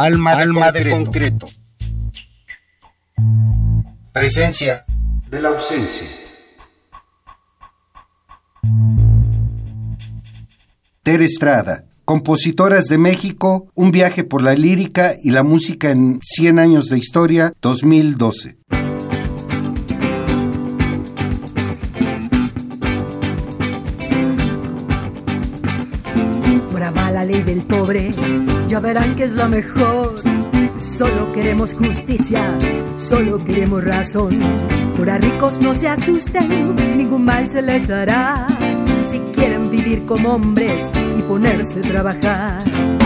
Alma de, Alma concreto. de concreto. Presencia de la ausencia. Ter Estrada, Compositoras de México, un viaje por la lírica y la música en 100 años de historia, 2012. ley del pobre, verán que es lo mejor. Solo queremos justicia, solo queremos razón. Por a ricos no se asusten, ningún mal se les hará. Si quieren vivir como hombres y ponerse a trabajar.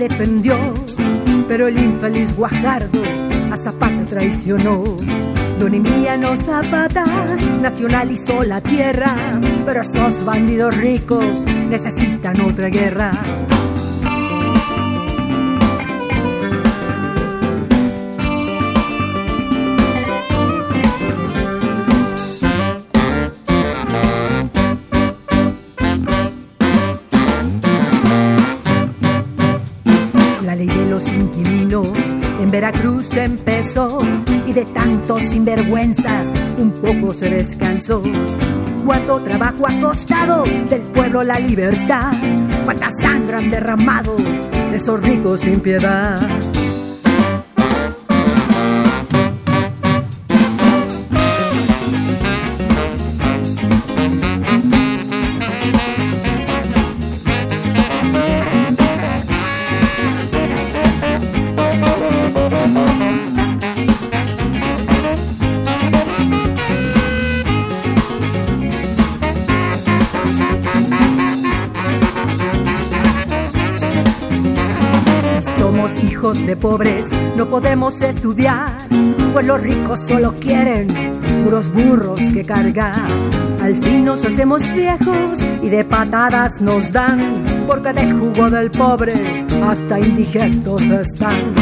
Defendió, pero el infeliz Guajardo a Zapata traicionó. Don Emiliano Zapata nacionalizó la tierra, pero esos bandidos ricos necesitan otra guerra. Empezó y de tantos sinvergüenzas un poco se descansó. Cuánto trabajo ha costado del pueblo la libertad, cuánta sangre han derramado de esos ricos sin piedad. Pobres no podemos estudiar, pues los ricos solo quieren puros burros que cargar. Al fin nos hacemos viejos y de patadas nos dan, porque del jugo del pobre hasta indigestos están.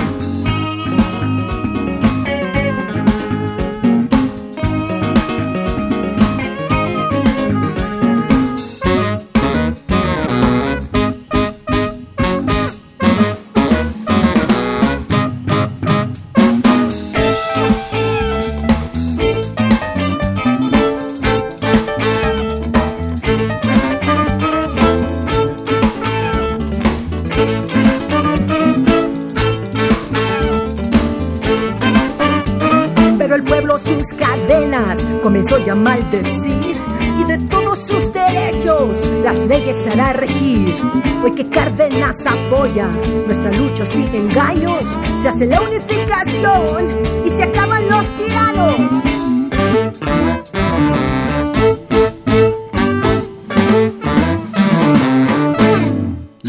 Hoy que Cárdenas apoya nuestra lucha sin engaños, se hace la unificación y se acaban los tiranos.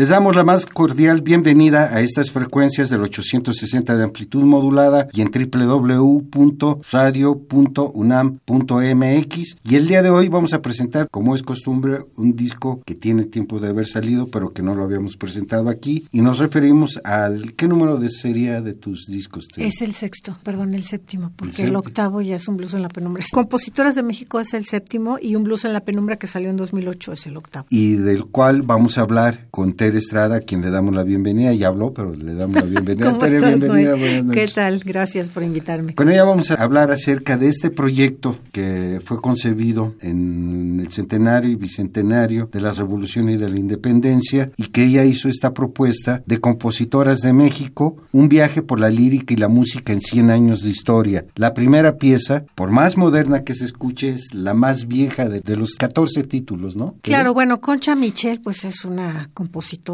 Les damos la más cordial bienvenida a estas frecuencias del 860 de amplitud modulada y en www.radio.unam.mx. Y el día de hoy vamos a presentar, como es costumbre, un disco que tiene tiempo de haber salido, pero que no lo habíamos presentado aquí. Y nos referimos al. ¿Qué número de serie de tus discos? Es el sexto, perdón, el séptimo, porque el, octavo ya es un blues en la penumbra. Compositoras de México es el séptimo y un blues en la penumbra que salió en 2008 es el octavo. Y del cual vamos a hablar con Estrada, a quien le damos la bienvenida. Ya habló, pero le damos la bienvenida. bienvenida ¿Qué tal? Gracias por invitarme. Con ella vamos a hablar acerca de este proyecto que fue concebido en el centenario y bicentenario de la Revolución y de la Independencia y que ella hizo esta propuesta de compositoras de México, un viaje por la lírica y la música en 100 años de historia. La primera pieza, por más moderna que se escuche, es la más vieja de, de los 14 títulos, ¿no? Claro, bueno, Concha Michel pues es una compositora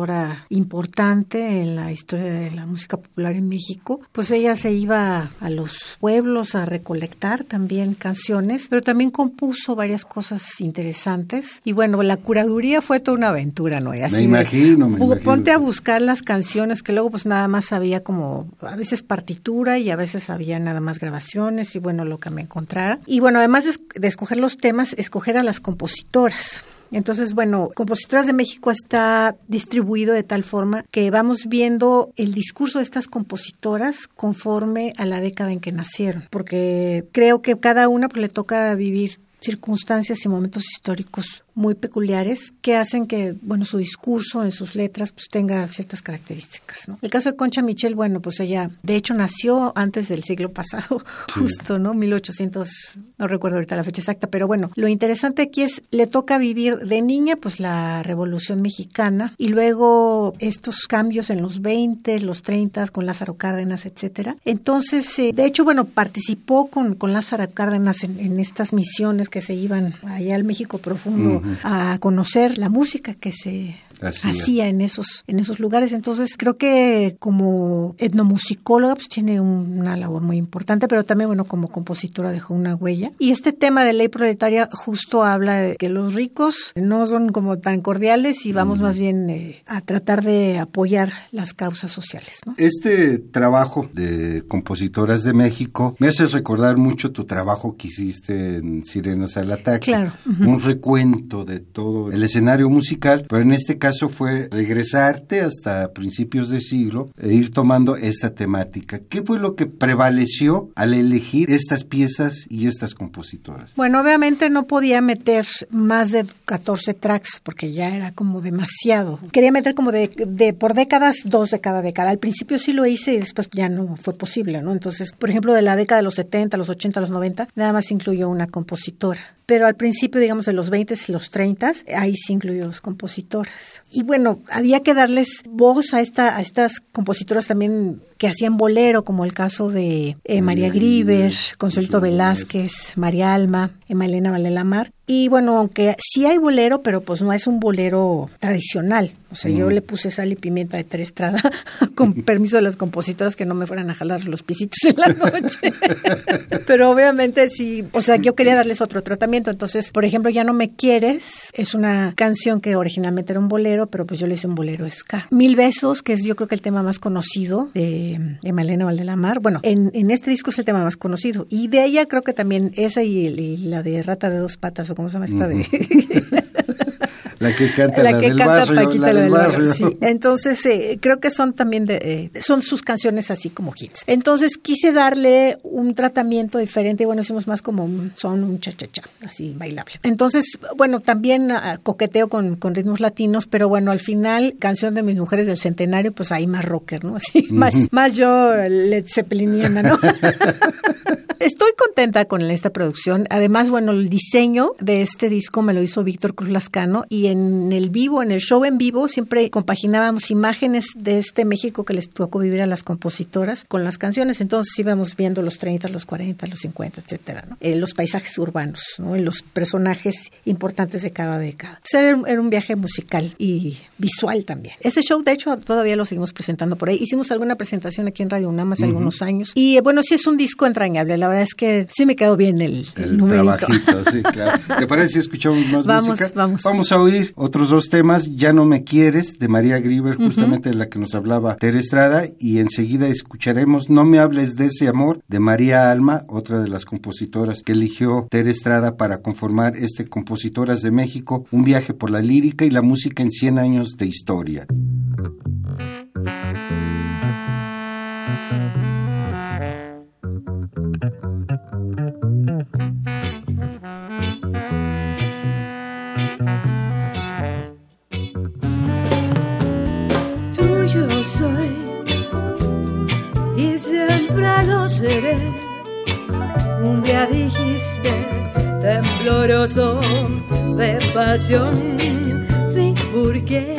importante en la historia de la música popular en México, pues ella se iba a los pueblos a recolectar también canciones, pero también compuso varias cosas interesantes. Y bueno, la curaduría fue toda una aventura, ¿no? Así me imagino, me imagino. Ponte a buscar las canciones que luego pues nada más había como a veces partitura y a veces había nada más grabaciones y bueno, lo que me encontrara. Y bueno, además de escoger los temas, escoger a las compositoras Entonces, bueno, Compositoras de México está distribuido de tal forma que vamos viendo el discurso de estas compositoras conforme a la década en que nacieron, porque creo que cada una pues, le toca vivir circunstancias y momentos históricos muy peculiares que hacen que, bueno, su discurso en sus letras pues tenga ciertas características, ¿no? El caso de Concha Michel, bueno, pues ella de hecho nació antes del siglo pasado, justo, ¿no? 1800, no recuerdo ahorita la fecha exacta, pero bueno, lo interesante aquí es, le toca vivir de niña pues la Revolución Mexicana y luego estos cambios en los 20, los 30 con Lázaro Cárdenas, etcétera. Entonces, eh, de hecho, bueno, participó con, con Lázaro Cárdenas en, en estas misiones que se iban allá al México profundo a conocer la música que se hacía. en esos en esos lugares. Entonces creo que como etnomusicóloga pues tiene una labor muy importante, pero también bueno como compositora dejó una huella. Y este tema de ley proletaria justo habla de que los ricos no son como tan cordiales y vamos más bien eh, a tratar de apoyar las causas sociales. Este trabajo de compositoras de México me hace recordar mucho tu trabajo que hiciste en Sirenas al Ataque. Claro. Un recuento de todo el escenario musical, pero en este caso caso fue regresarte hasta principios de siglo e ir tomando esta temática. ¿Qué fue lo que prevaleció al elegir estas piezas y estas compositoras? Bueno, obviamente no podía meter más de 14 tracks porque ya era como demasiado. Quería meter como de, de por décadas, dos de cada década. Al principio sí lo hice y después ya no fue posible, ¿no? Entonces, por ejemplo, de la década de los 70, los 80, los 90, nada más incluyó una compositora pero al principio, digamos, de los 20 y los 30, ahí sí incluyó dos compositoras. Y bueno, había que darles voz a, esta, a estas compositoras también que hacían bolero, como el caso de eh, María Griver, Consuelo Velázquez, María Alma, Emma Elena Valdelamar. Y bueno, aunque sí hay bolero, pero pues no es un bolero tradicional. O sea, yo le puse sal y pimienta de Terestrada con permiso de las compositoras que no me fueran a jalar los pisitos en la noche. pero obviamente sí, o sea, yo quería darles otro tratamiento. Entonces, por ejemplo, Ya no me quieres es una canción que originalmente era un bolero, pero pues yo le hice un bolero ska. Mil besos, que es yo creo que el tema más conocido de de Malena Valdelamar. Bueno, en, en, este disco es el tema más conocido. Y de ella creo que también esa y, la de Rata de dos patas, o cómo se llama esta de... La que canta la, que canta Paquita la del barrio. Sí. Entonces, eh, creo que son también de, eh, son sus canciones así como hits. Entonces, quise darle un tratamiento diferente y bueno, hicimos más como un son, un cha-cha-cha, así bailable. Entonces, bueno, también ah, coqueteo con, con, ritmos latinos, pero bueno, al final, canción de mis mujeres del centenario, pues ahí más rocker, ¿no? Así, más, más yo Led Zeppeliniana, ¿no? Estoy contenta con esta producción. Además, bueno, el diseño de este disco me lo hizo Víctor Cruz Lascano y en el vivo, en el show en vivo, siempre compaginábamos imágenes de este México que les tocó vivir a las compositoras con las canciones. Entonces íbamos viendo los 30, los 40, los 50, etcétera, ¿no? Eh, los paisajes urbanos, ¿no? los personajes importantes de cada década. era, un, viaje musical y visual también. Ese show, de hecho, todavía lo seguimos presentando por ahí. Hicimos alguna presentación aquí en Radio UNAM hace algunos años. Y bueno, sí es un disco entrañable la verdad es que sí me quedó bien el, el, trabajito, sí, claro. ¿Te parece si escuchamos más vamos, música? Vamos, vamos a oír otros dos temas, Ya no me quieres, de María Grieber, justamente de la que nos hablaba Tere Estrada, y enseguida escucharemos No me hables de ese amor, de María Alma, otra de las compositoras que eligió Tere Estrada para conformar este Compositoras de México, un viaje por la lírica y la música en 100 años de historia. Un día dijiste, tembloroso de pasión, ¿por qué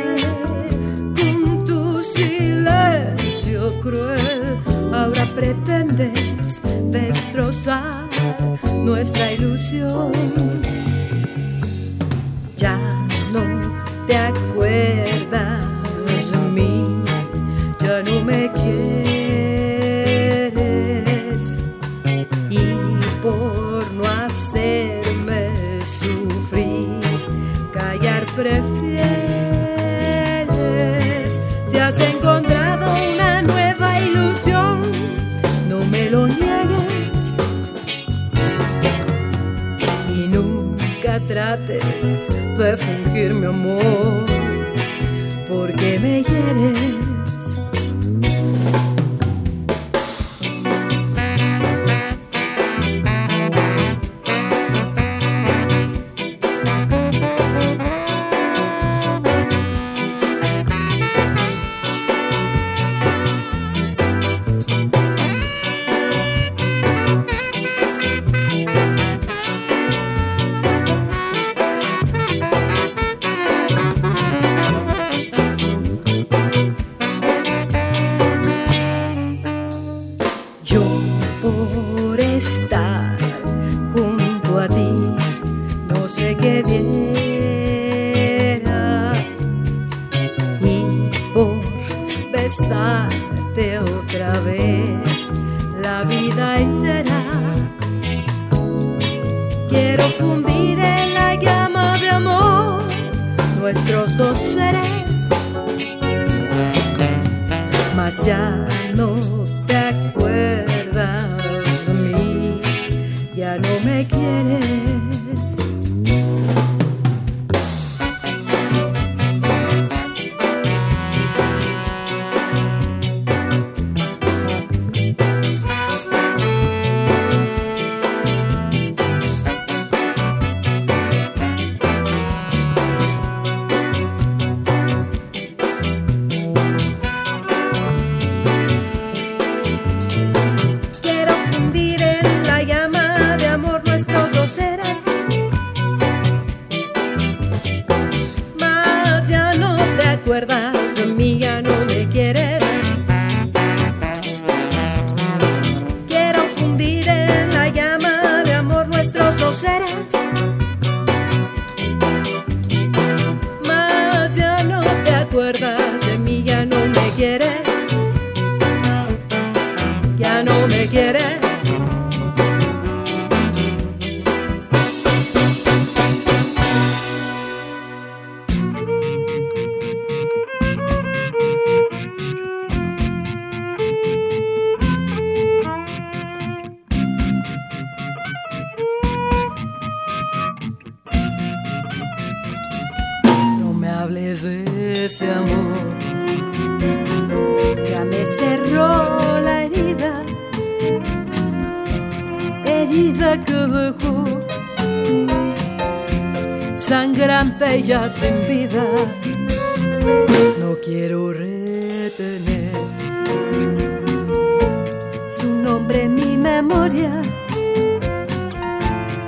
con tu silencio cruel ahora pretendes destrozar nuestra ilusión? De fingir mi amor, porque me hieres.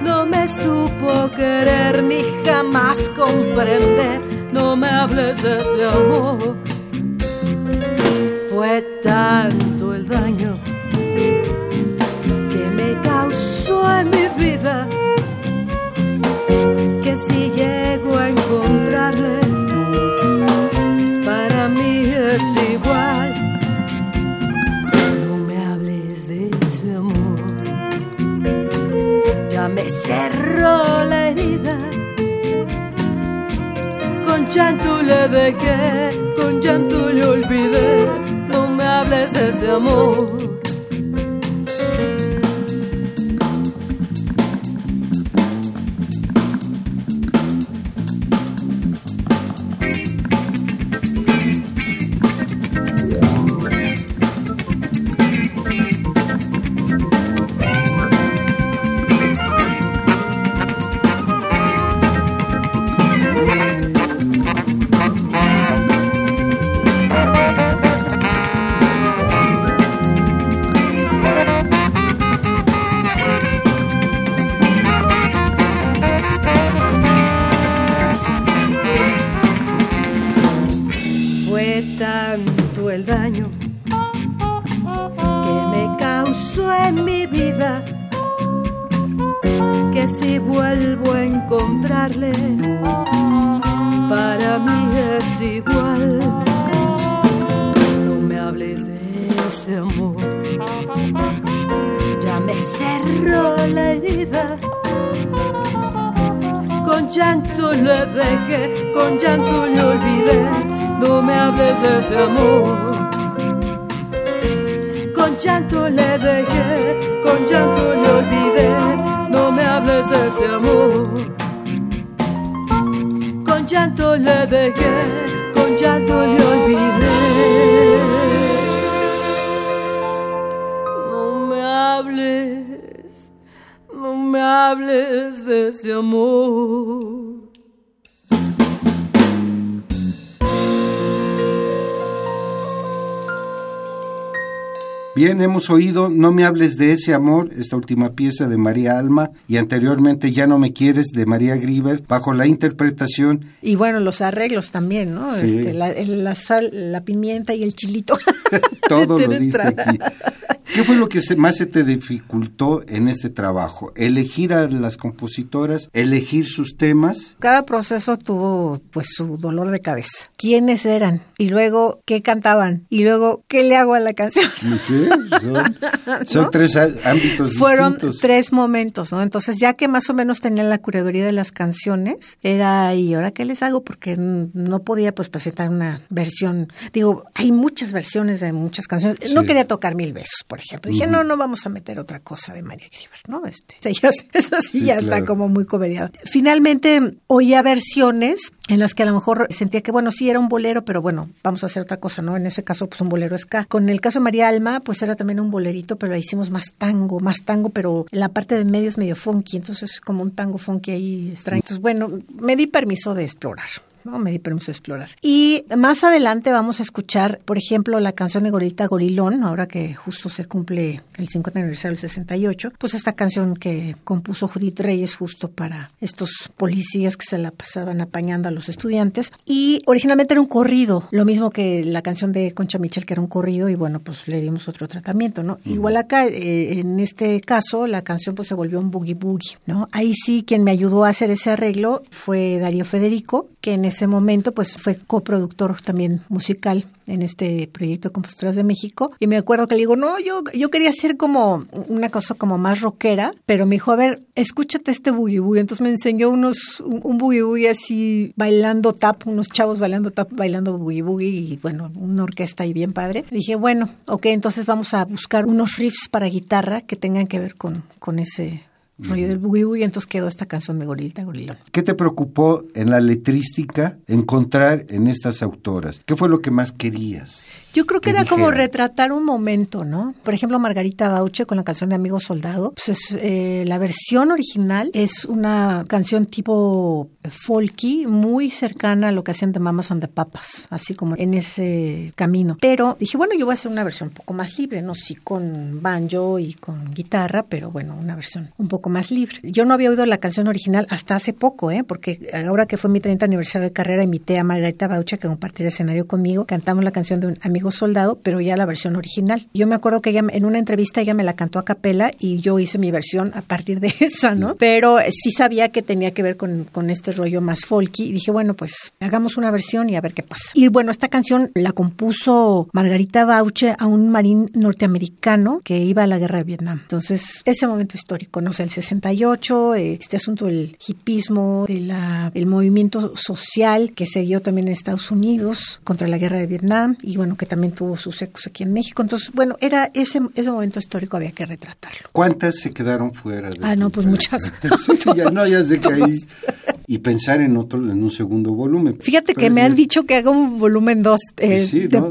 No me supo querer ni jamás comprender. No me hables de ese amor. Fue tanto el daño me cerró la herida. Con llanto le dejé, con llanto le olvidé. No me hables de ese amor. dejé, con llanto le olvidé, no me hables de ese amor. Con llanto le dejé, con llanto le olvidé, no me hables de ese amor. Con llanto le dejé, con llanto le olvidé. No me hables, no me hables de ese amor. Bien, hemos oído No me hables de ese amor, esta última pieza de María Alma, y anteriormente Ya no me quieres de María Grieber, bajo la interpretación. Y bueno, los arreglos también, ¿no? Este, la, sal, la pimienta y el chilito. Todo lo dice aquí. ¿Qué fue lo que más se te dificultó en este trabajo? ¿Elegir a las compositoras? ¿Elegir sus temas? Cada proceso tuvo pues su dolor de cabeza. ¿Quiénes eran? Y luego, ¿qué cantaban? Y luego, ¿qué le hago a la canción? Sí, son, tres ámbitos Fueron tres momentos, ¿no? Entonces, ya que más o menos tenía la curaduría de las canciones, era, ¿y ahora qué les hago? Porque no podía pues presentar una versión. Digo, hay muchas versiones de muchas canciones. No quería tocar mil besos, por ejemplo. Dije, no, no vamos a meter otra cosa de María Grieber, ¿no? Este, esa sí, ya está como muy coberiada. Finalmente, oía versiones en las que a lo mejor sentía que, bueno, sí era un bolero, pero bueno, vamos a hacer otra cosa, ¿no? En ese caso, pues un bolero ska. Con el caso de María Alma, pues era también un bolerito, pero la hicimos más tango, más tango, pero la parte de medio es medio funky, entonces como un tango funky ahí extraño. Entonces, bueno, me di permiso de explorar. ¿No? Me di permiso de explorar. Y más adelante vamos a escuchar, por ejemplo, la canción de Gorita Gorilón, ahora que justo se cumple el 50 aniversario del 68, pues esta canción que compuso Judith Reyes justo para estos policías que se la pasaban apañando a los estudiantes. Y originalmente era un corrido, lo mismo que la canción de Concha Michel, que era un corrido, y bueno, pues le dimos otro tratamiento, ¿no? Igual acá, eh, en este caso, la canción pues se volvió un boogie boogie, ¿no? Ahí sí, quien me ayudó a hacer ese arreglo fue Darío Federico, que en ese momento pues fue coproductor también musical en este proyecto de Compositoras de México y me acuerdo que le digo, no, yo, yo quería hacer como una cosa como más rockera, pero me dijo, a ver, escúchate este boogie boogie. Entonces me enseñó unos, un, un boogie boogie así bailando tap, unos chavos bailando tap, bailando boogie boogie y bueno, una orquesta y bien padre. dije, bueno, ok, entonces vamos a buscar unos riffs para guitarra que tengan que ver con, con ese rollo del boogie y entonces quedó esta canción de Gorilita Gorilón. ¿Qué te preocupó en la letrística encontrar en estas autoras? ¿Qué fue lo que más querías? Yo creo que era como retratar un momento, ¿no? Por ejemplo, Margarita Bauche con la canción de Amigo Soldado. Pues eh, la versión original es una canción tipo folky, muy cercana a lo que hacían de Mamas and the Papas, así como en ese camino. Pero dije, bueno, yo voy a hacer una versión un poco más libre, ¿no? Sí, con banjo y con guitarra, pero bueno, una versión un poco más libre. Yo no había oído la canción original hasta hace poco, ¿eh? Porque ahora que fue mi 30 aniversario de carrera, invité a Margarita Bauche que compartir escenario conmigo. Cantamos la canción de un amigo Soldado, pero ya la versión original. Yo me acuerdo que ella en una entrevista ella me la cantó a capela y yo hice mi versión a partir de esa, ¿no? Pero sí sabía que tenía que ver con, con este rollo más folky y dije, bueno, pues hagamos una versión y a ver qué pasa. Y bueno, esta canción la compuso Margarita Bauche a un marín norteamericano que iba a la guerra de Vietnam. Entonces, ese momento histórico, ¿no? sé, el 68, este asunto del hipismo, el movimiento social que se dio también en Estados Unidos contra la guerra de Vietnam y bueno, que también tuvo sus ecos aquí en México. Entonces, bueno, era ese, ese momento histórico había que retratarlo. ¿Cuántas se quedaron fuera? De ah, no, pues muchas. sí, ya, no, ya sé que ahí y pensar en otro, en un segundo volumen. Fíjate que me han dicho que haga un volumen 2. Eh, sí, de, ¿no?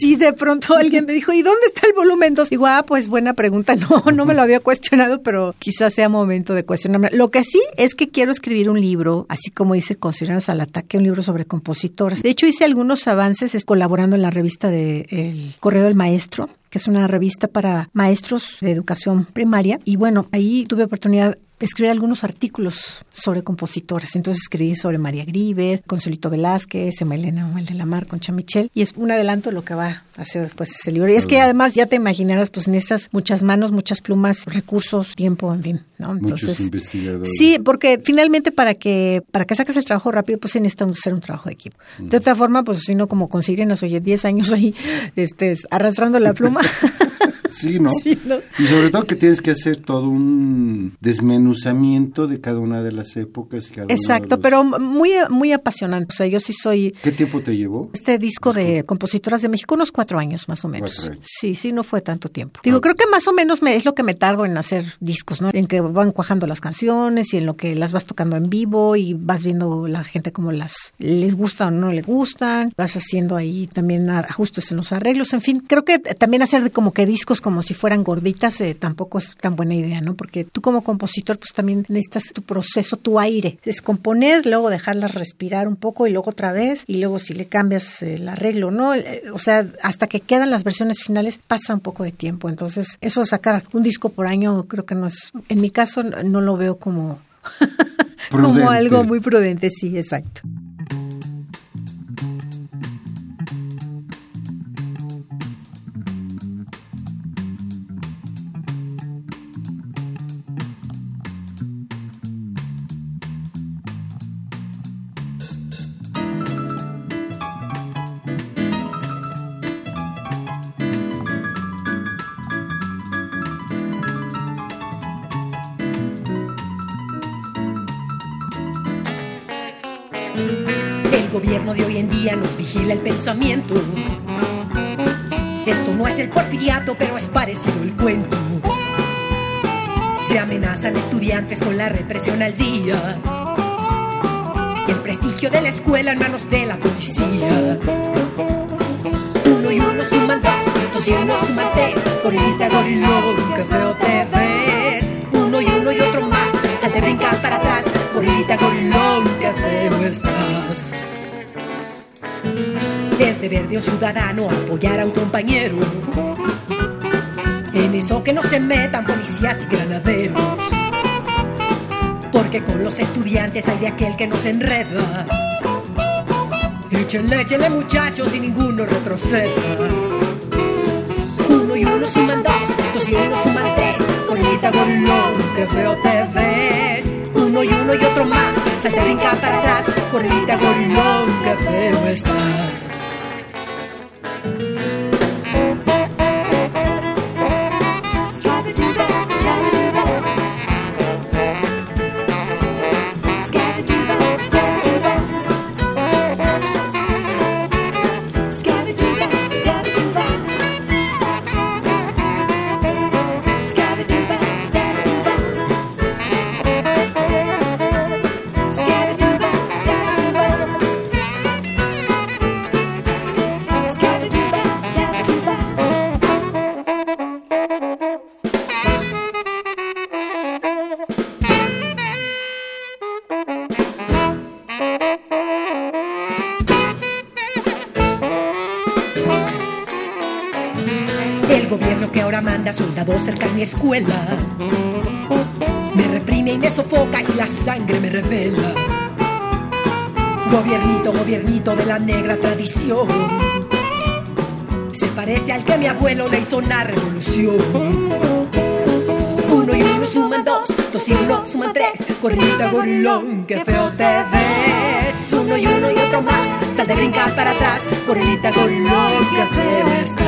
sí, de pronto alguien me dijo, ¿y dónde está el volumen 2? Digo, ah, pues buena pregunta. No, no me lo había cuestionado, pero quizás sea momento de cuestionarme. Lo que sí es que quiero escribir un libro, así como hice Consideradas al Ataque, un libro sobre compositoras. De hecho, hice algunos avances colaborando en la revista de El Correo del Maestro, que es una revista para maestros de educación primaria. Y bueno, ahí tuve oportunidad escribir algunos artículos sobre compositores. Entonces escribí sobre María Grieber, Consuelito Velázquez, Elena de la Mar, Concha Michel, y es un adelanto de lo que va a hacer después ese libro. Y es que además ya te imaginarás, pues necesitas muchas manos, muchas plumas, recursos, tiempo, en fin, ¿no? Entonces, Muchos investigadores. Sí, porque finalmente para que para que saques el trabajo rápido, pues se necesita hacer un trabajo de equipo. De otra forma, pues si no como consiguen, oye, 10 años ahí este, arrastrando la pluma. gemacht. sí, ¿no? Y sobre todo que tienes que hacer todo un desmenuzamiento de cada una de las épocas. Exacto, pero muy, muy apasionante. O sea, yo sí soy... ¿Qué tiempo te llevó? Este disco de compositoras de México, unos cuatro años más o menos. Sí, sí, no fue tanto tiempo. Digo, ah. creo que más o menos me, es lo que me tardo en hacer discos, ¿no? En que van cuajando las canciones y en lo que las vas tocando en vivo y vas viendo la gente cómo las les gusta o no les gustan. Vas haciendo ahí también ajustes en los arreglos. En fin, creo que también hacer como que discos como si fueran gorditas eh, tampoco es tan buena idea, ¿no? Porque tú como compositor pues también necesitas tu proceso, tu aire. Es componer, luego dejarlas respirar un poco y luego otra vez y luego si le cambias el arreglo, ¿no? Eh, o sea, hasta que quedan las versiones finales pasa un poco de tiempo. Entonces, eso sacar un disco por año creo que no es, en mi caso no lo veo como, como algo muy prudente, sí, exacto. Esto no es el porfiriato, pero es parecido el cuento. Se amenazan estudiantes con la represión al día. Y el prestigio de la escuela en manos de la policía. Uno y uno suman dos, dos y uno suman tres. Gorilita, gorilón, qué feo te ves. Uno y uno y otro más, salte, brinca para atrás. Gorilita, gorilón, qué feo estás. Es deber de un ciudadano apoyar a un compañero. En eso que no se metan policías y granaderos. Porque con los estudiantes hay de aquel que nos enreda. Échenle, échenle muchachos y ninguno retroceda. Uno y uno suman dos, dos y uno suman tres. Bonita golón, que feo te ves. Uno y uno y otro más, salte brinca para atrás. Corrida golón, que feo estás. Escuela. Me reprime y me sofoca y la sangre me revela. Gobiernito, gobiernito de la negra tradición. Se parece al que mi abuelo le hizo una revolución. Uno y uno suman dos, dos y uno suman tres. Corrita, gorilón, que feo te ves. Uno y uno y otro más, sal de brincar para atrás. Corrita, gorilón, que feo estás.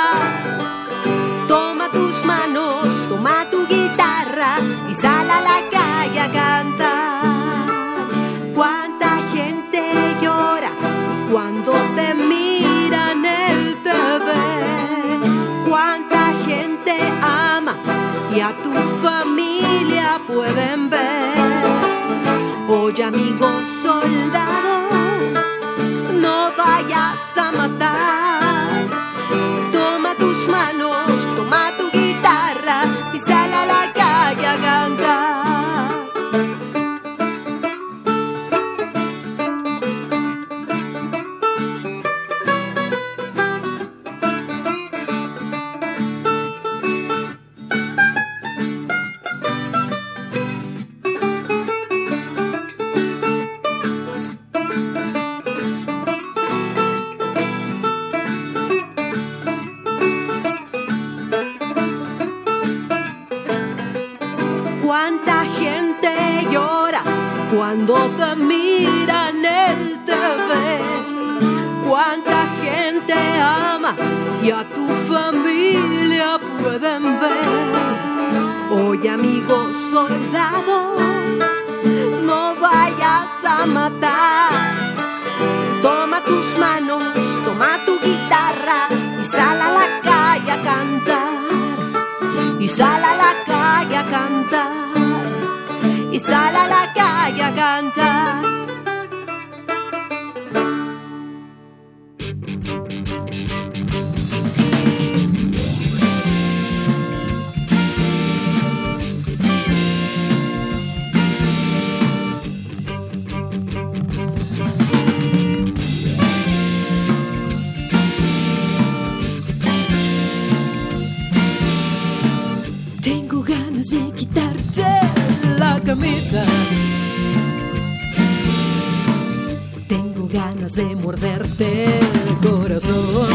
Y sal a la calle a cantar. Ganas de morderte el corazón.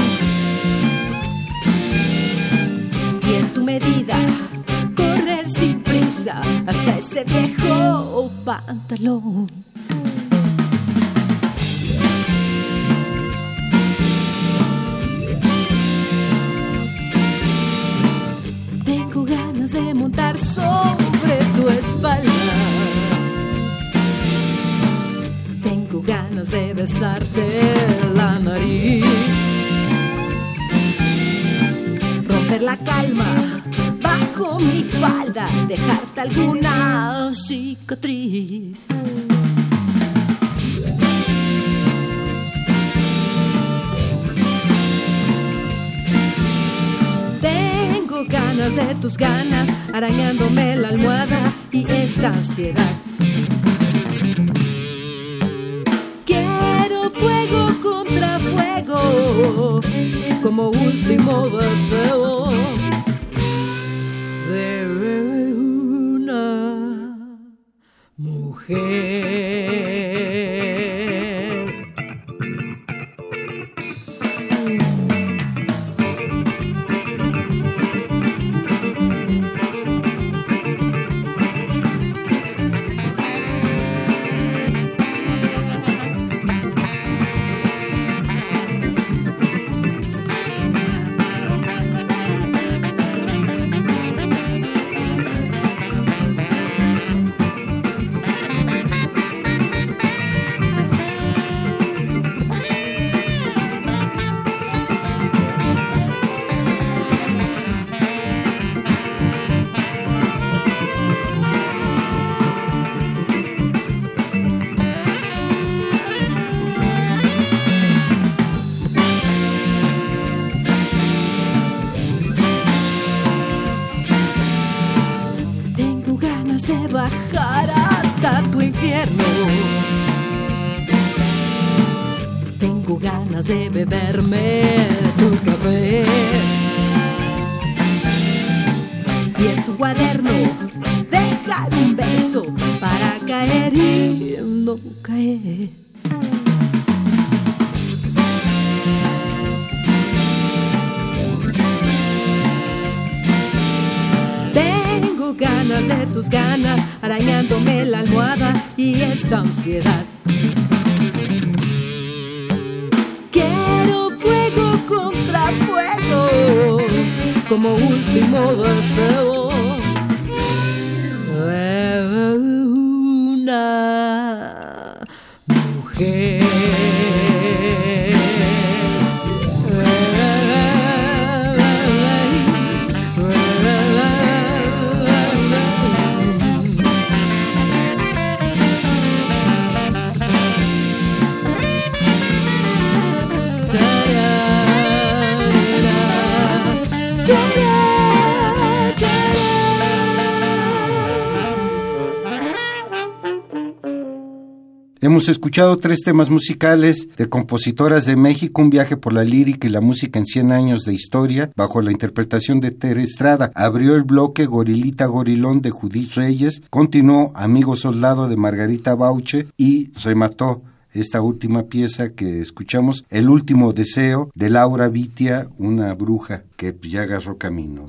Hemos escuchado tres temas musicales de compositoras de México, un viaje por la lírica y la música en 100 años de historia, bajo la interpretación de Tere Estrada. Abrió el bloque Gorilita Gorilón de Judith Reyes, continuó Amigo Soldado de Margarita Bauche y remató esta última pieza que escuchamos, El último deseo de Laura Vitia, una bruja que ya agarró camino.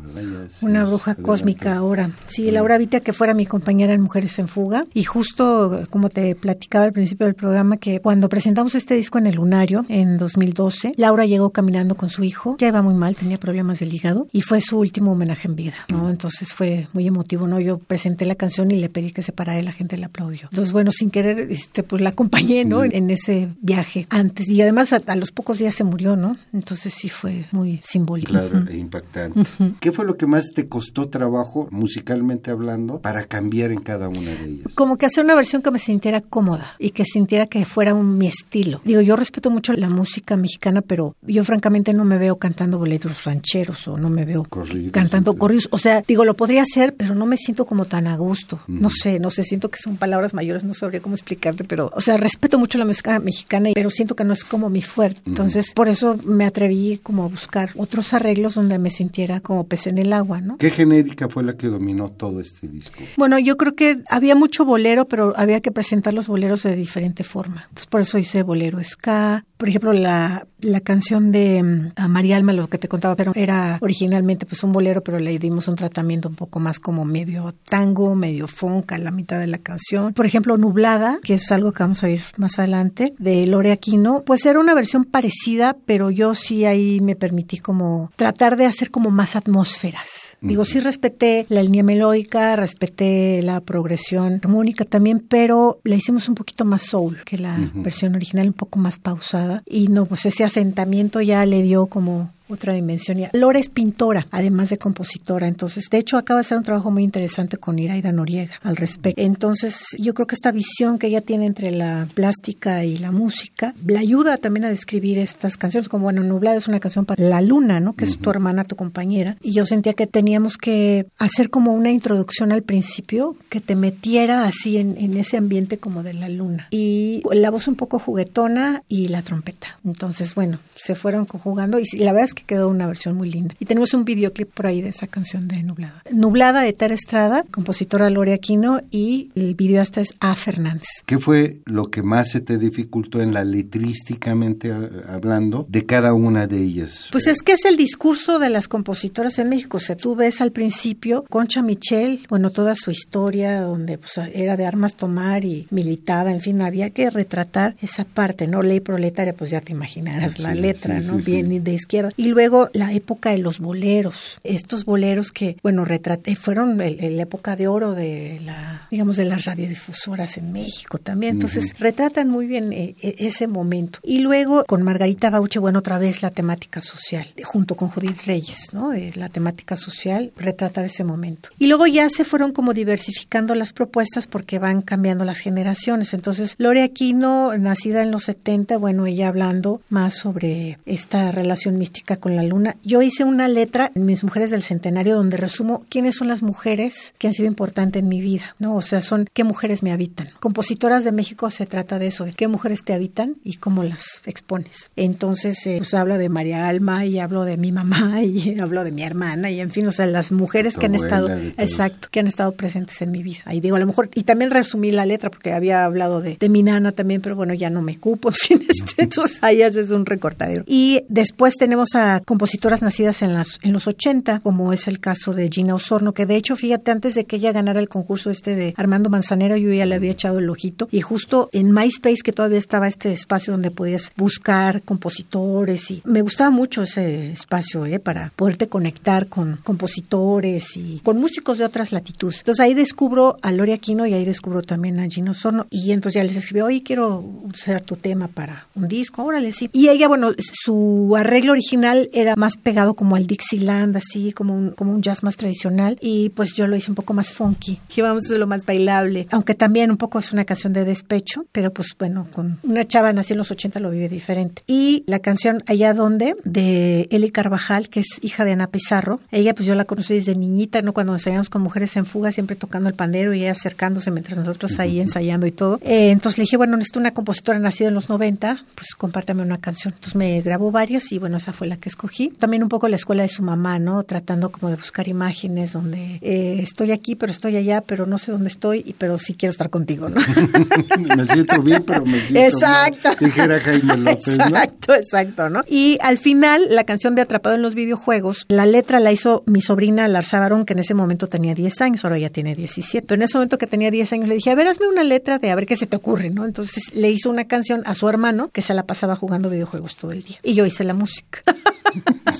una bruja cósmica ahora. Sí, Laura Vitia que fuera mi compañera en Mujeres en Fuga y justo como te platicaba al principio del programa que cuando presentamos este disco en el Lunario en 2012, Laura llegó caminando con su hijo, ya iba muy mal, tenía problemas del hígado y fue su último homenaje en vida, ¿no? Entonces fue muy emotivo, ¿no? Yo presenté la canción y le pedí que se parara y la gente le aplaudió. Entonces, bueno, sin querer, este, pues la acompañé, ¿no? En ese viaje antes y además a, los pocos días se murió, ¿no? Entonces sí fue muy simbólico. Claro, e impactante. ¿Qué fue lo que más te costó trabajo, musicalmente hablando, para cambiar en cada una de ellas? Como que hacer una versión que me sintiera cómoda y que sintiera que fuera un, mi estilo. Digo, yo respeto mucho la música mexicana, pero yo francamente no me veo cantando boletos rancheros o no me veo cantando corridos. O sea, digo, lo podría hacer, pero no me siento como tan a gusto. No sé, no sé, siento que son palabras mayores, no sabría cómo explicarte, pero, o sea, respeto mucho la música mexicana, pero siento que no es como mi fuerte. Entonces, por eso me atreví como a buscar otros arreglos donde me sintiera como pez en el agua, ¿no? ¿Qué genérica fue la que dominó todo este disco? Bueno, yo creo que había mucho bolero, pero había que presentar los boleros de diferente forma. Entonces, por eso hice bolero ska. Por ejemplo, la, la canción de mm, María Alma, lo que te contaba, pero era originalmente pues un bolero, pero le dimos un tratamiento un poco más como medio tango, medio funk a la mitad de la canción. Por ejemplo, Nublada, que es algo que vamos a oír más adelante, de Lore Aquino, pues era una versión parecida, pero yo sí ahí me permití como tratar de hacer como más atmósferas. Digo, sí respeté la línea melódica, respeté la progresión armónica también, pero le hicimos un poquito más soul que la versión original, un poco más pausada. Y no, pues ese asentamiento ya le dio como otra dimensión. Lore es pintora, además de compositora. Entonces, de hecho, acaba de hacer un trabajo muy interesante con Iraida Noriega al respecto. Entonces, yo creo que esta visión que ella tiene entre la plástica y la música le ayuda también a describir estas canciones. Como, bueno, Nublada es una canción para la luna, ¿no? Que es tu hermana, tu compañera. Y yo sentía que teníamos que hacer como una introducción al principio que te metiera así en, en ese ambiente como de la luna. Y la voz un poco juguetona y la trompeta. Entonces, bueno, se fueron conjugando y la verdad es que quedó una versión muy linda. Y tenemos un videoclip por ahí de esa canción de Nublada. Nublada de Tara Estrada, compositora Lore Aquino y el videoasta es A. Fernández. ¿Qué fue lo que más se te dificultó en la letrísticamente hablando de cada una de ellas? Pues es que es el discurso de las compositoras en México. O sea, tú ves al principio Concha Michel, bueno, toda su historia donde pues, era de armas tomar y militaba, en fin, había que retratar esa parte, ¿no? Ley proletaria, pues ya te imaginarás la letra, ¿no? Bien de izquierda. Y luego la época de los boleros, estos boleros que, bueno, retraté, fueron la época de oro de la, digamos, de las radiodifusoras en México también. Entonces, retratan muy bien eh, e, ese momento. Y luego con Margarita Bauche, bueno, otra vez la temática social, junto con Judith Reyes, ¿no? Eh, la temática social, retratar ese momento. Y luego ya se fueron como diversificando las propuestas porque van cambiando las generaciones. Entonces, Lore Aquino, nacida en los 70, bueno, ella hablando más sobre esta relación mística con la luna. Yo hice una letra en Mis Mujeres del Centenario donde resumo quiénes son las mujeres que han sido importantes en mi vida, ¿no? O sea, son qué mujeres me habitan. Compositoras de México se trata de eso, de qué mujeres te habitan y cómo las expones. Entonces, eh, pues hablo de María Alma y hablo de mi mamá y hablo de mi hermana y en fin, o sea, las mujeres que han estado, exacto, que han estado presentes en mi vida. Ahí digo, a lo mejor, y también resumí la letra porque había hablado de, de mi nana también, pero bueno, ya no me cupo, en fin, este, entonces ahí haces un recortadero. Y después tenemos a compositoras nacidas en, las, en los 80, como es el caso de Gina Osorno, que de hecho, fíjate, antes de que ella ganara el concurso este de Armando Manzanero, yo ya le había echado el ojito. Y justo en MySpace, que todavía estaba este espacio donde podías buscar compositores, y me gustaba mucho ese espacio, ¿eh? Para poderte conectar con compositores y con músicos de otras latitudes. Entonces ahí descubro a Lori Aquino y ahí descubro también a Gina Osorno. Y entonces ya les escribí, oye, quiero usar tu tema para un disco, órale, sí. Y ella, bueno, su arreglo original era más pegado como al Dixieland, así como un, como un jazz más tradicional. Y pues yo lo hice un poco más funky. Y vamos a lo más bailable. Aunque también un poco es una canción de despecho, pero pues bueno, con una chava nací en los 80 lo vive diferente. Y la canción Allá donde, de Eli Carvajal, que es hija de Ana Pizarro. Ella pues yo la conocí desde niñita, ¿no? Cuando ensayamos con mujeres en fuga, siempre tocando el pandero y ella acercándose mientras nosotros ahí ensayando y todo. Eh, entonces le dije, bueno, necesito una compositora nacida en los 90, pues compártame una canción. Entonces me grabó varias y bueno, esa fue la que que escogí. También un poco la escuela de su mamá, ¿no? Tratando como de buscar imágenes donde eh, estoy aquí, pero estoy allá, pero no sé dónde estoy, pero sí quiero estar contigo, ¿no? me siento bien, pero me siento Exacto. Mal, dijera Jaime López, exacto, Exacto, ¿no? Y al final, la canción de Atrapado en los videojuegos, la letra la hizo mi sobrina Larsa Barón, que en ese momento tenía 10 años, ahora ya tiene 17. Pero en ese momento que tenía 10 años le dije, a ver, hazme una letra de a ver qué se te ocurre, ¿no? Entonces le hizo una canción a su hermano que se la pasaba jugando videojuegos todo el día. Y yo hice la música.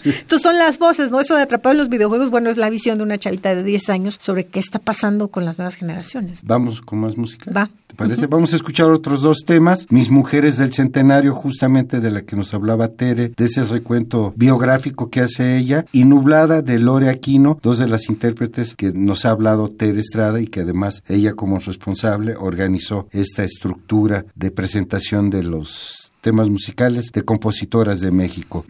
Entonces son las voces, ¿no? Eso de atrapado en los videojuegos, bueno, es la visión de una chavita de 10 años sobre qué está pasando con las nuevas generaciones. Vamos con más música. Va. ¿Te parece? Vamos a escuchar otros dos temas. Mis mujeres del centenario, justamente de la que nos hablaba Tere, de ese recuento biográfico que hace ella, y Nublada de Lore Aquino, dos de las intérpretes que nos ha hablado Tere Estrada y que además ella como responsable organizó esta estructura de presentación de los temas musicales de compositoras de México.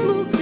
Mis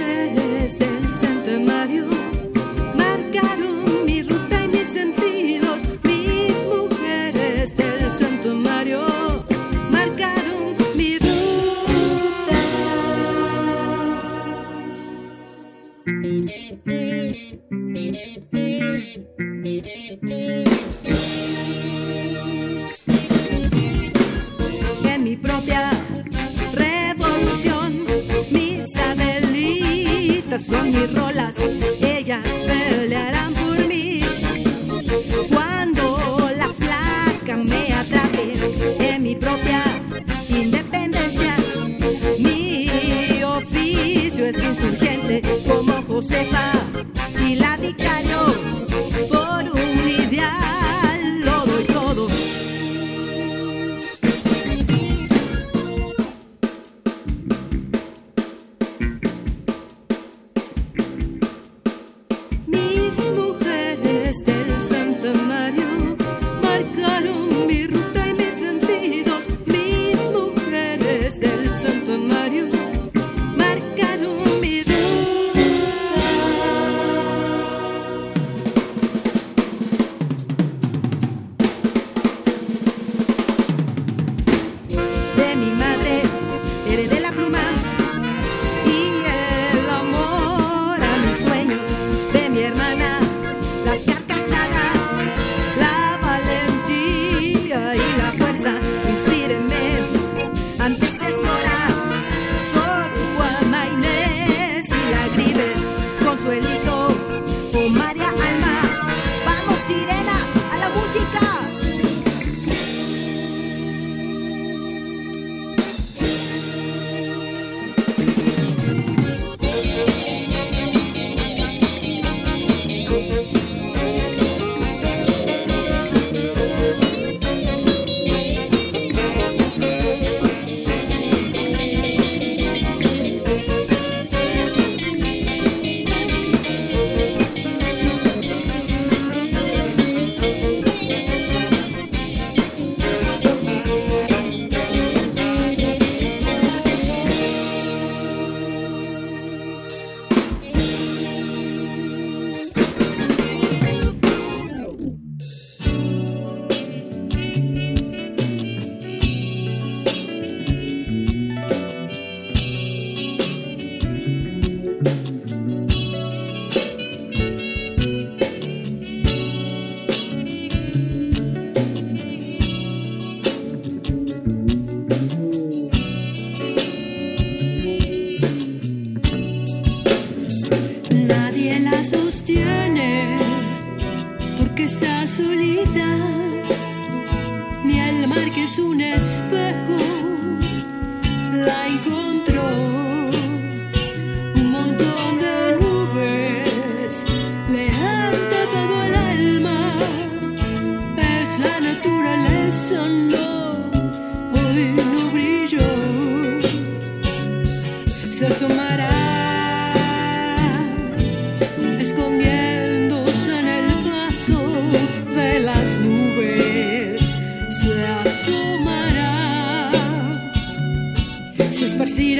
si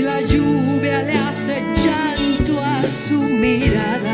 la lluvia le hace llanto a su mirada.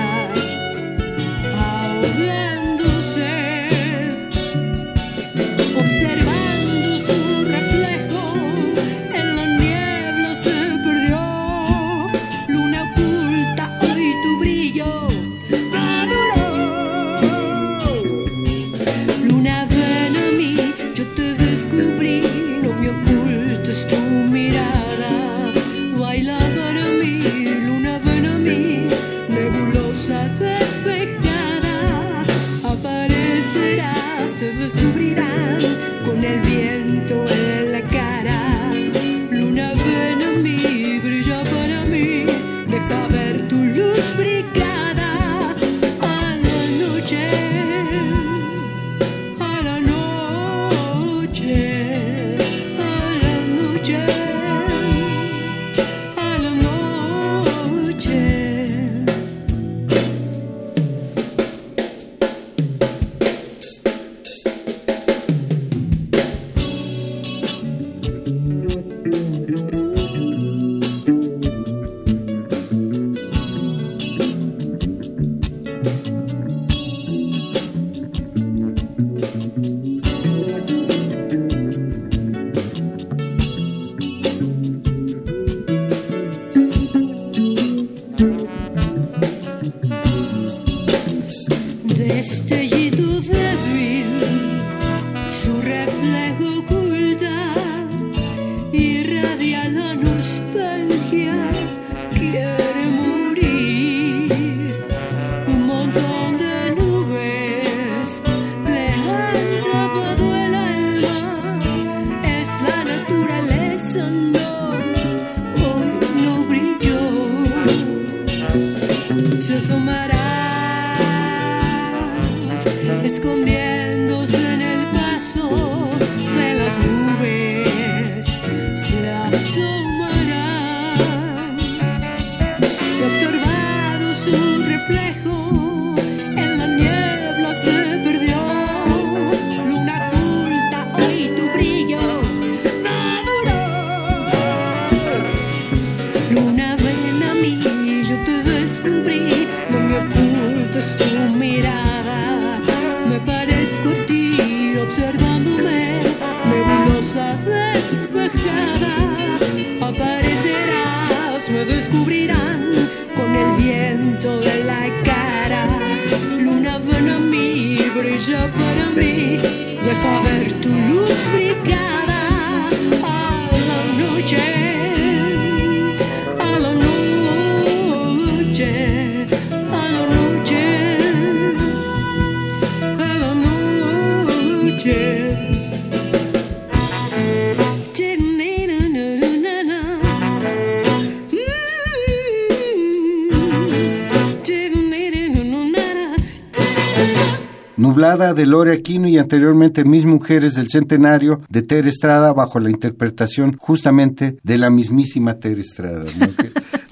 De Lore Aquino y anteriormente Mis Mujeres del Centenario de Ter Estrada bajo la interpretación justamente de la mismísima Ter Estrada.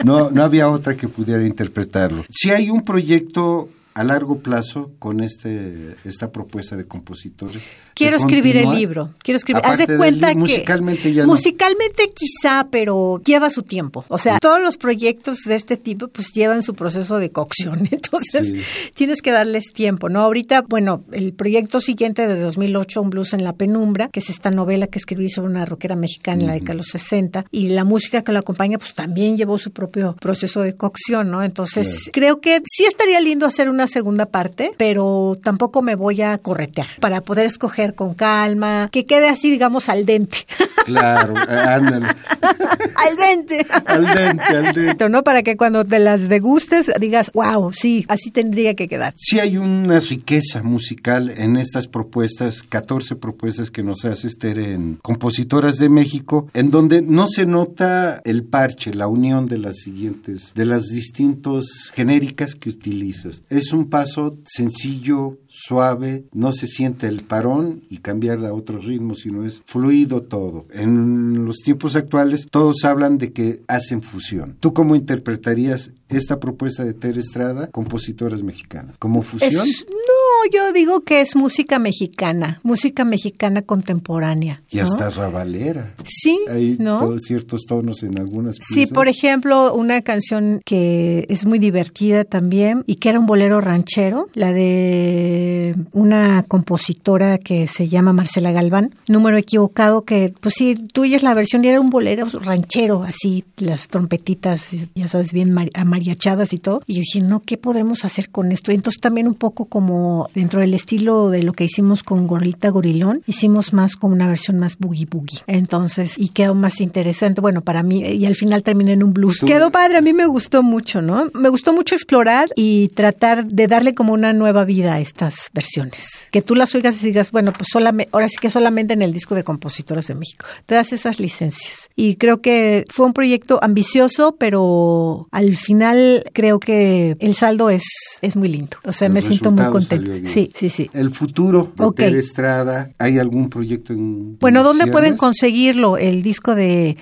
¿no? no, había otra que pudiera interpretarlo. Si hay un proyecto a largo plazo con este esta propuesta de compositores. Quiero escribir el libro. Quiero escribir. Haz de cuenta que musicalmente ya musicalmente quizá, pero lleva su tiempo. O sea, todos los proyectos de este tipo pues llevan su proceso de cocción. Entonces, tienes que darles tiempo, ¿no? Ahorita, bueno, el proyecto siguiente de 2008, Un blues en la penumbra, que es esta novela que escribí sobre una rockera mexicana en la década de los 60 y la música que la acompaña pues también llevó su propio proceso de cocción, ¿no? Entonces, creo que sí estaría lindo hacer una segunda parte, pero tampoco me voy a corretear para poder escoger con calma, que quede así, digamos, al dente. Claro, ándale. al dente. al dente, al dente. ¿No? Para que cuando te las degustes digas, wow, sí, así tendría que quedar. Sí hay una riqueza musical en estas propuestas, 14 propuestas que nos hace Esther en Compositoras de México, en donde no se nota el parche, la unión de las siguientes, de las distintas genéricas que utilizas. Es un paso sencillo, suave, no se siente el parón y cambiar a otro ritmo, sino es fluido todo. En los tiempos actuales todos hablan de que hacen fusión. ¿Tú cómo interpretarías esta propuesta de Ter Estrada, compositoras mexicanas? ¿Como fusión? no, yo digo que es música mexicana, música mexicana contemporánea. Y hasta rabalera. Sí, Hay ¿no? ciertos tonos en algunas piezas. Sí, por ejemplo, una canción que es muy divertida también y que era un bolero ranchero, la de una compositora que se llama Marcela Galván, número equivocado que, pues sí, tú es la versión y era un bolero ranchero, así, las trompetitas, ya sabes, bien amariachadas y todo. Y yo dije, no, ¿qué podremos hacer con esto? entonces también un poco como dentro del estilo de lo que hicimos con Gorrita Gorilón, hicimos más con una versión más boogie boogie. Entonces, y quedó más interesante, bueno, para mí, y al final terminé en un blues. Quedó padre, a mí me gustó mucho, ¿no? Me gustó mucho explorar y tratar de darle como una nueva vida a estas versiones. Que tú las oigas y digas, bueno, pues solamente, ahora sí que solamente en el disco de compositoras de México. Te das esas licencias. Y creo que fue un proyecto ambicioso, pero al final creo que el saldo es, es muy lindo. O sea, me siento muy contento. Sí, sí, sí. El futuro de Tere Estrada, ¿hay algún proyecto en Bueno, ¿dónde pueden conseguirlo? El disco de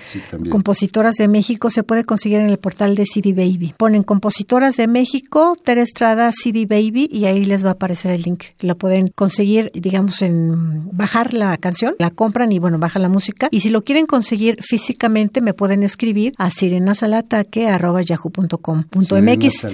Compositoras de México se puede conseguir en el portal de CD Baby. Ponen Compositoras de México, Tere Estrada, CD Baby y ahí les va a aparecer el link. Lo pueden conseguir, digamos, en bajar la canción, la compran y bueno, bajan la música. Y si lo quieren conseguir físicamente, me pueden escribir a sirenasalataque.yahoo.com.mx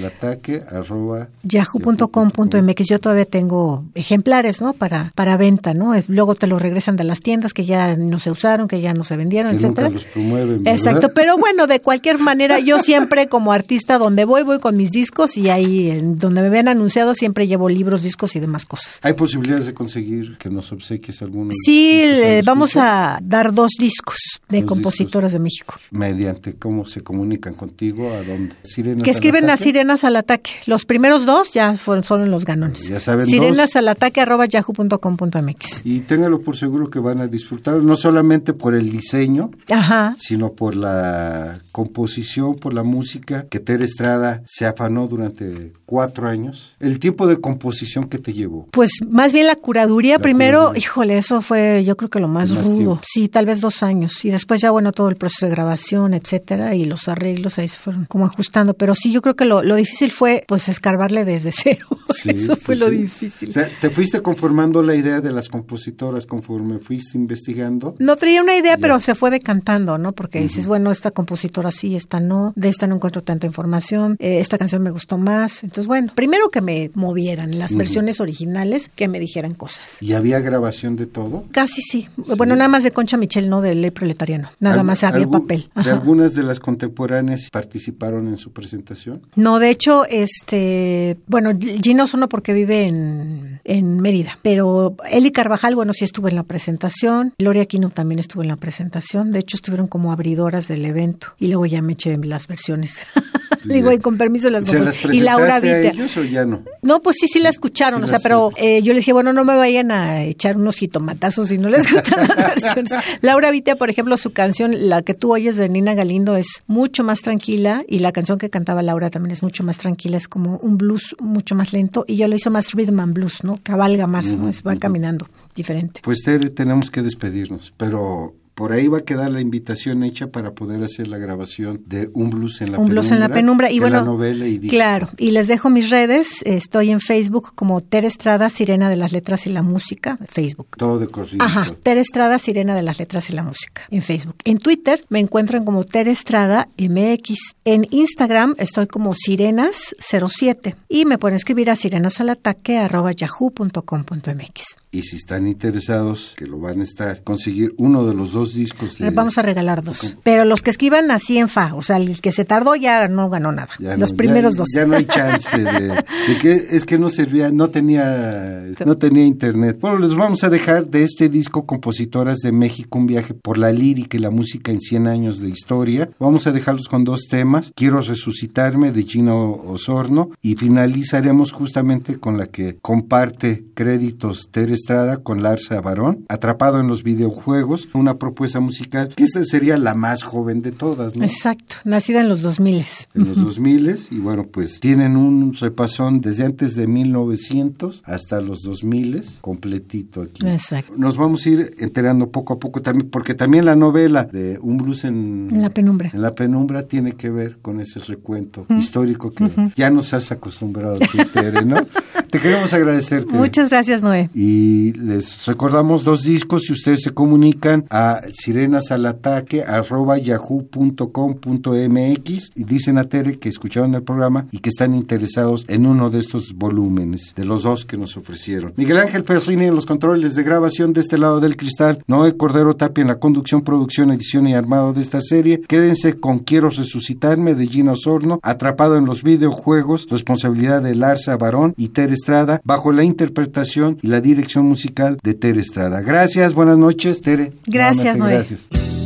yahoo.com.mx. Yo todavía tengo ejemplares, ¿no? Para, para venta, ¿no? Luego te lo regresan de las tiendas que ya no se usaron, que ya no se vendieron, etcétera. los promueven, Exacto, pero bueno, de cualquier manera, yo siempre como artista donde voy, voy con mis discos y ahí en donde me ven anunciado siempre llevo libros, discos y demás cosas. ¿Hay posibilidades de conseguir que nos obsequies alguno? Sí, vamos a dar dos discos de compositoras de México. ¿Mediante cómo se comunican contigo? ¿A dónde? ¿Sirenas que escriben a Sirenas al Ataque. Los primeros dos ya fueron, son los ganones. Ya saben Sirenas al Ataque arroba yahoo.com.mx. Y téngalo por seguro que van a disfrutar, no solamente por el diseño, sino por la composición, por la música, que Tere Estrada se afanó durante cuatro años. El tiempo de composición que te llevó. Pues más bien la curaduría primero, híjole, eso fue yo creo que lo más, rudo. Sí, tal vez dos años. Y después ya, bueno, todo el proceso de grabación, etcétera, y los arreglos ahí se fueron como ajustando. Pero sí, yo creo que lo, difícil fue pues escarbarle desde cero. eso fue pues lo difícil. O sea, te fuiste conformando la idea de las compositoras conforme fuiste investigando. No traía una idea, pero se fue decantando, ¿no? Porque dices, bueno, esta compositora sí, esta no, de esta no encuentro tanta información, eh, esta canción me gustó más. Entonces, bueno, primero que me movieran las versiones originales, que me dijeran cosas. ¿Y había grabación de todo? Casi sí. Bueno, nada más de Concha Michel, no de Ley Proletariano. Nada más había papel. ¿De algunas de las contemporáneas participaron en su presentación? No, de hecho, este, bueno, Gino Sono porque vive en, en Mérida, pero Eli Carvajal, bueno, sí estuvo en la presentación. Gloria Aquino también estuvo en la presentación. De hecho, estuvieron como abridoras del evento. Y luego ya me eché las versiones. Digo, y con permiso las ¿Se las Y Laura a ellos o ya no? No, pues sí, sí la escucharon, o sea, pero eh, yo les dije, bueno, no me vayan a echar unos jitomatazos si no les gustan las versiones. Laura Vitea, por ejemplo, su canción, la que tú oyes de Nina Galindo, es mucho más tranquila y la canción que cantaba Laura también es mucho más tranquila, es como un blues mucho más lento y yo lo hizo más rhythm and blues, ¿no? Cabalga más, ¿no? Es, va caminando diferente. Pues tenemos que despedirnos, pero por ahí va a quedar la invitación hecha para poder hacer la grabación de Un Blues en la un Penumbra. Blues en la Penumbra. Y bueno, novela y claro, y les dejo mis redes. Estoy en Facebook como Ter Estrada, Sirena de las Letras y la Música. Facebook. Todo de corrido. Ajá, Ter Estrada, Sirena de las Letras y la Música. En Facebook. En Twitter me encuentran como Ter Estrada MX. En Instagram estoy como Sirenas07. Y me pueden escribir a sirenasalataque.yahoo.com.mx y si están interesados, que lo van a estar, conseguir uno de los dos discos. Les vamos a regalar dos. Pero los que escriban así en fa, o sea, el que se tardó ya no ganó nada. los primeros dos. Ya no hay chance de, que es que no servía, no tenía, no tenía internet. Bueno, les vamos a dejar de este disco Compositoras de México, un viaje por la lírica y la música en 100 años de historia. Vamos a dejarlos con dos temas. Quiero resucitarme de Gino Osorno y finalizaremos justamente con la que comparte créditos Teres Estrada con Larsa Barón, Atrapado en los videojuegos, una propuesta musical que esta sería la más joven de todas, ¿no? Exacto, nacida en los 2000. En los 2000 y bueno, pues tienen un repasón desde antes de 1900 hasta los 2000 completito aquí. Exacto. Nos vamos a ir enterando poco a poco también, porque también la novela de Un blues en, la penumbra. En la penumbra tiene que ver con ese recuento histórico que ya nos has acostumbrado a ti, ¿no? Te queremos agradecer. Muchas gracias, Noé. Y les recordamos dos discos si ustedes se comunican a sirenasalataque.yahoo.com.mx y dicen a Tere que escucharon el programa y que están interesados en uno de estos volúmenes, de los dos que nos ofrecieron. Miguel Ángel Ferrini en los controles de grabación de este lado del cristal, Noé Cordero Tapia en la conducción, producción, edición y armado de esta serie. Quédense con Quiero Resucitarme de Gino Osorno, atrapado en los videojuegos, responsabilidad de Larsa Barón y Tere Estrada, bajo la interpretación y la dirección musical de Tere Estrada. Gracias, buenas noches, Tere. Gracias, Noé. Gracias.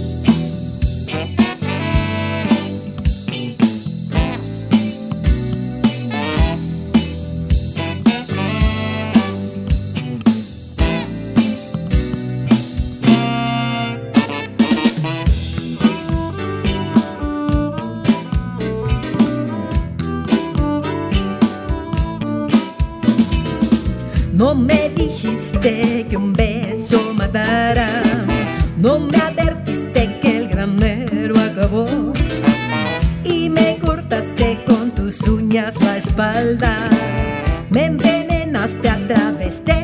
Que un beso matara, no me advertiste que el granero acabó. Y me cortaste con tus uñas la espalda, me envenenaste a través de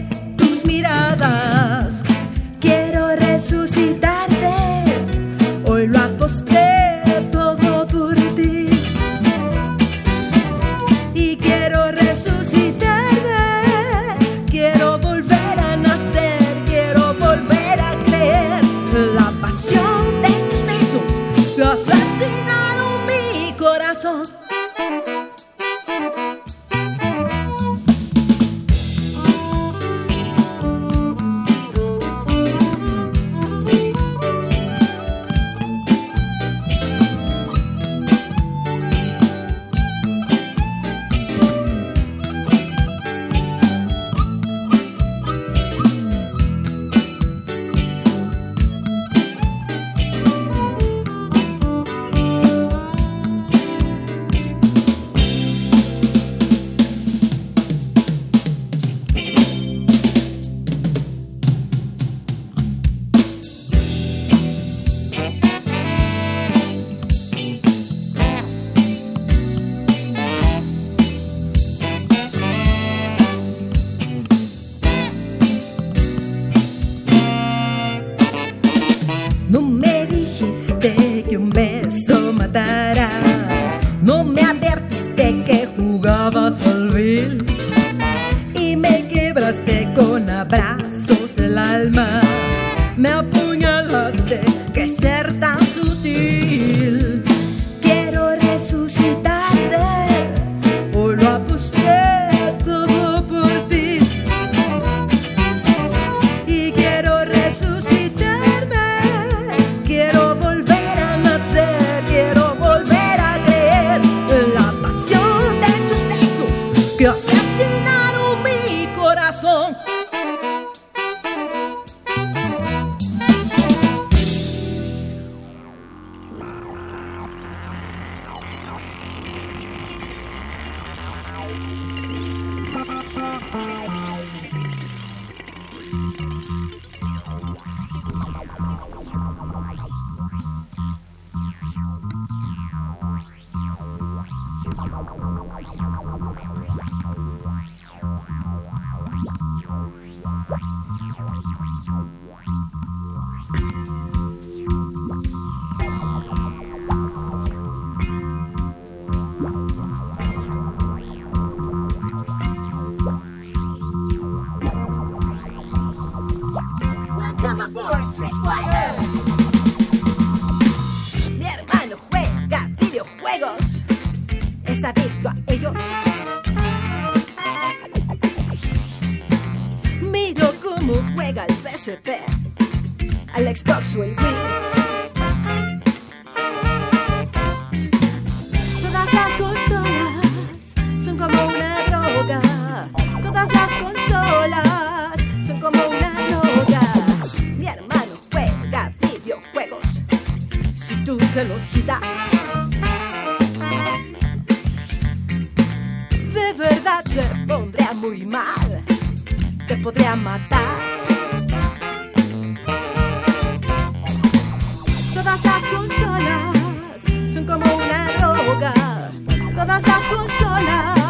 Todas las consolas son como una droga. Todas las consolas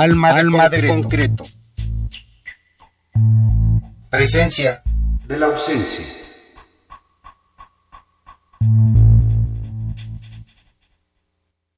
Alma, de, Alma concreto. de concreto. Presencia de la ausencia.